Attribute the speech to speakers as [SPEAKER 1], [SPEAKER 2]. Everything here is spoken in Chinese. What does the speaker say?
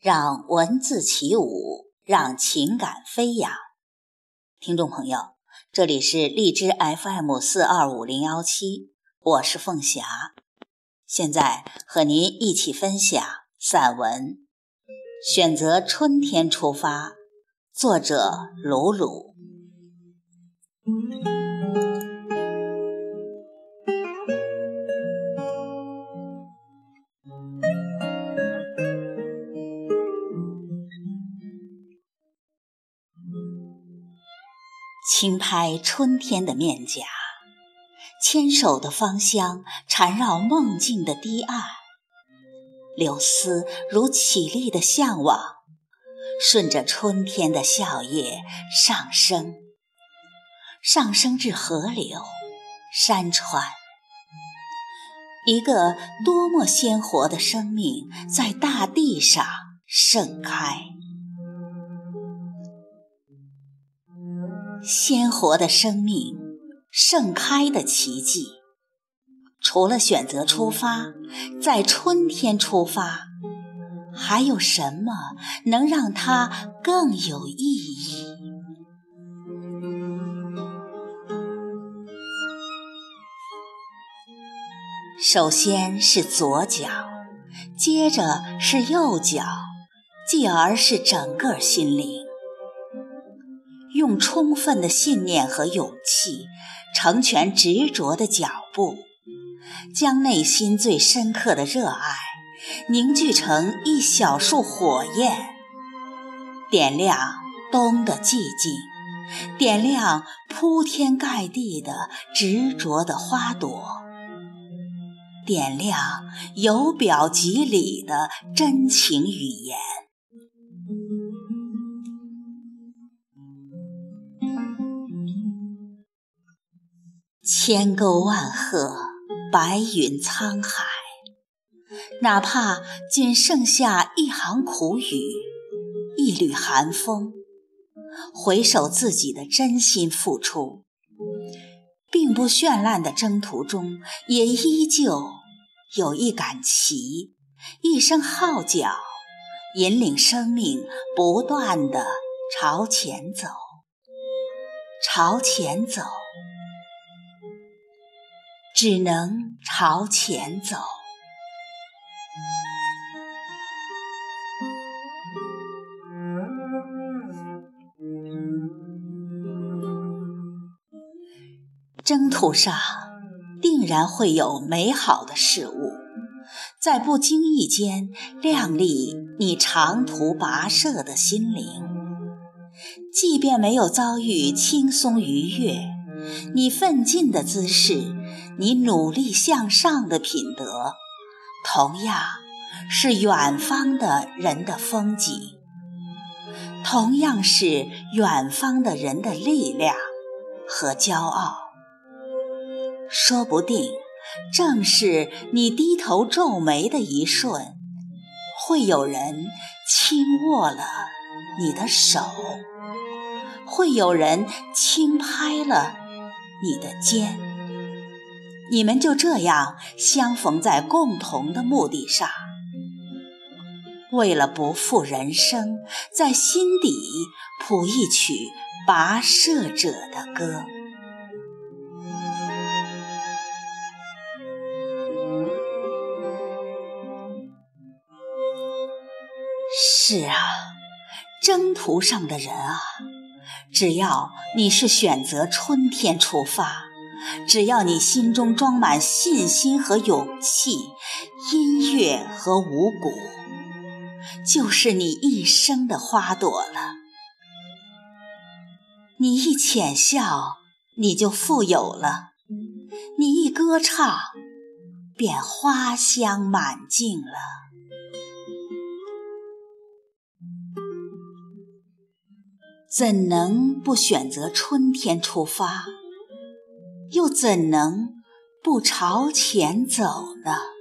[SPEAKER 1] 让文字起舞，让情感飞扬。听众朋友，这里是荔枝 FM 四二五零幺七，我是凤霞，现在和您一起分享散文《选择春天出发》，作者鲁鲁。轻拍春天的面颊，牵手的芳香缠绕梦境的堤岸，柳丝如绮丽的向往，顺着春天的笑靥上升，上升至河流、山川。一个多么鲜活的生命在大地上盛开。鲜活的生命，盛开的奇迹。除了选择出发，在春天出发，还有什么能让它更有意义？首先是左脚，接着是右脚，继而是整个心灵。用充分的信念和勇气，成全执着的脚步，将内心最深刻的热爱凝聚成一小束火焰，点亮冬的寂静，点亮铺天盖地的执着的花朵，点亮由表及里的真情语言。千沟万壑，白云沧海，哪怕仅剩下一行苦雨，一缕寒风，回首自己的真心付出，并不绚烂的征途中，也依旧有一杆旗，一声号角，引领生命不断的朝前走，朝前走。只能朝前走。征途上定然会有美好的事物，在不经意间亮丽你长途跋涉的心灵。即便没有遭遇轻松愉悦，你奋进的姿势。你努力向上的品德，同样是远方的人的风景，同样是远方的人的力量和骄傲。说不定，正是你低头皱眉的一瞬，会有人轻握了你的手，会有人轻拍了你的肩。你们就这样相逢在共同的目的上，为了不负人生，在心底谱一曲跋涉者的歌。是啊，征途上的人啊，只要你是选择春天出发。只要你心中装满信心和勇气，音乐和五谷，就是你一生的花朵了。你一浅笑，你就富有了；你一歌唱，便花香满径了。怎能不选择春天出发？又怎能不朝前走呢？